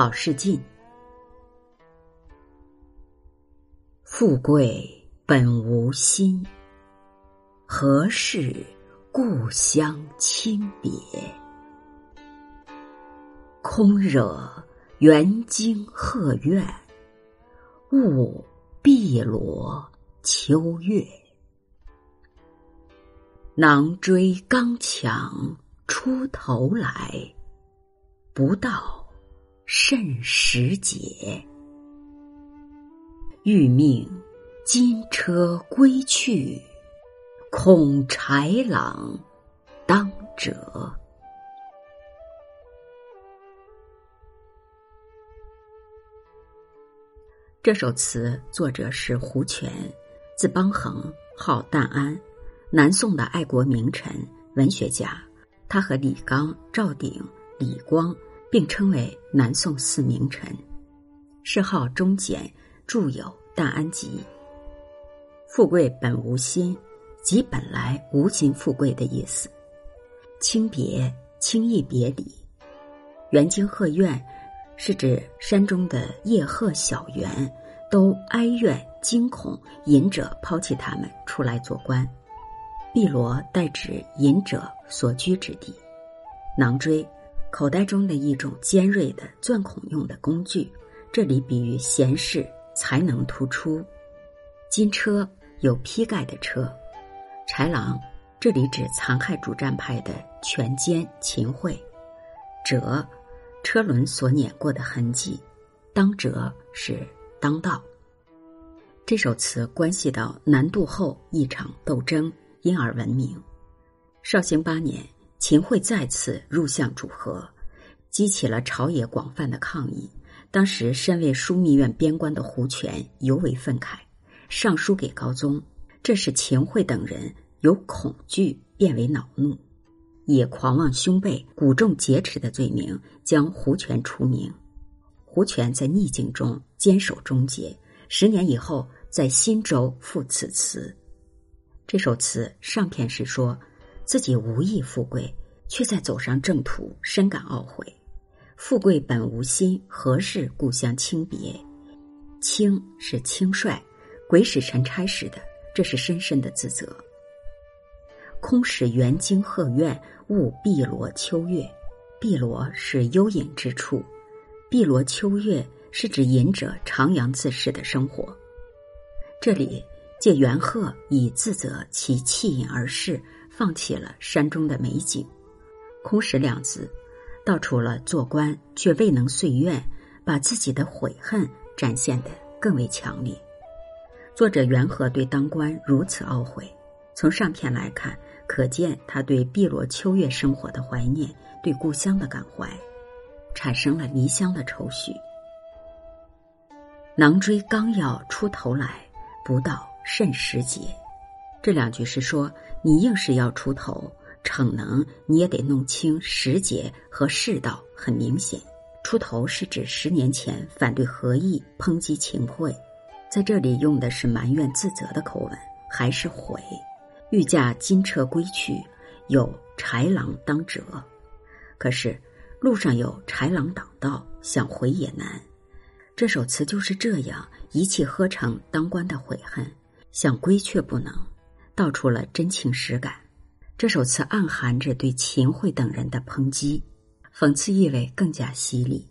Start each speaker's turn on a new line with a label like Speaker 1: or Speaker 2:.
Speaker 1: 郝世进。富贵本无心，何事故乡轻别？空惹元惊鹤怨，误碧罗秋月。囊追刚强出头来，不到甚时节。欲命金车归去，恐豺狼当折。这首词作者是胡权，字邦衡，号旦安，南宋的爱国名臣、文学家。他和李纲、赵鼎、李光并称为南宋四名臣，谥号忠简。著有《淡安集》，富贵本无心，即本来无心富贵的意思。轻别，轻易别离。元京鹤怨，是指山中的叶鹤小园都哀怨惊恐，隐者抛弃他们出来做官。碧罗代指隐者所居之地。囊锥，口袋中的一种尖锐的钻孔用的工具，这里比喻闲事。才能突出，金车有披盖的车，豺狼这里指残害主战派的权奸秦桧，折车轮所碾过的痕迹，当折是当道。这首词关系到南渡后一场斗争，因而闻名。绍兴八年，秦桧再次入相主和，激起了朝野广泛的抗议。当时身为枢密院边关的胡权尤为愤慨，上书给高宗，这使秦桧等人由恐惧变为恼怒，以狂妄凶悖、鼓重劫持的罪名将胡权除名。胡权在逆境中坚守终结，十年以后在新州赋此词。这首词上片是说自己无意富贵，却在走上正途，深感懊悔。富贵本无心，何事故乡轻别？轻是轻率，鬼使神差似的，这是深深的自责。空使元惊鹤怨，误碧罗秋月。碧罗是幽隐之处，碧罗秋月是指隐者徜徉自适的生活。这里借元鹤以自责其弃隐而逝，放弃了山中的美景。空使两字。道出了做官却未能遂愿，把自己的悔恨展现得更为强烈。作者元和对当官如此懊悔，从上片来看，可见他对碧罗秋月生活的怀念，对故乡的感怀，产生了离乡的愁绪。囊追刚要出头来，不到甚时节。这两句是说，你硬是要出头。逞能，你也得弄清时节和世道。很明显，出头是指十年前反对和议、抨击秦桧，在这里用的是埋怨自责的口吻，还是悔？欲驾金车归去，有豺狼当辙。可是路上有豺狼挡道，想回也难。这首词就是这样一气呵成当官的悔恨，想归却不能，道出了真情实感。这首词暗含着对秦桧等人的抨击，讽刺意味更加犀利。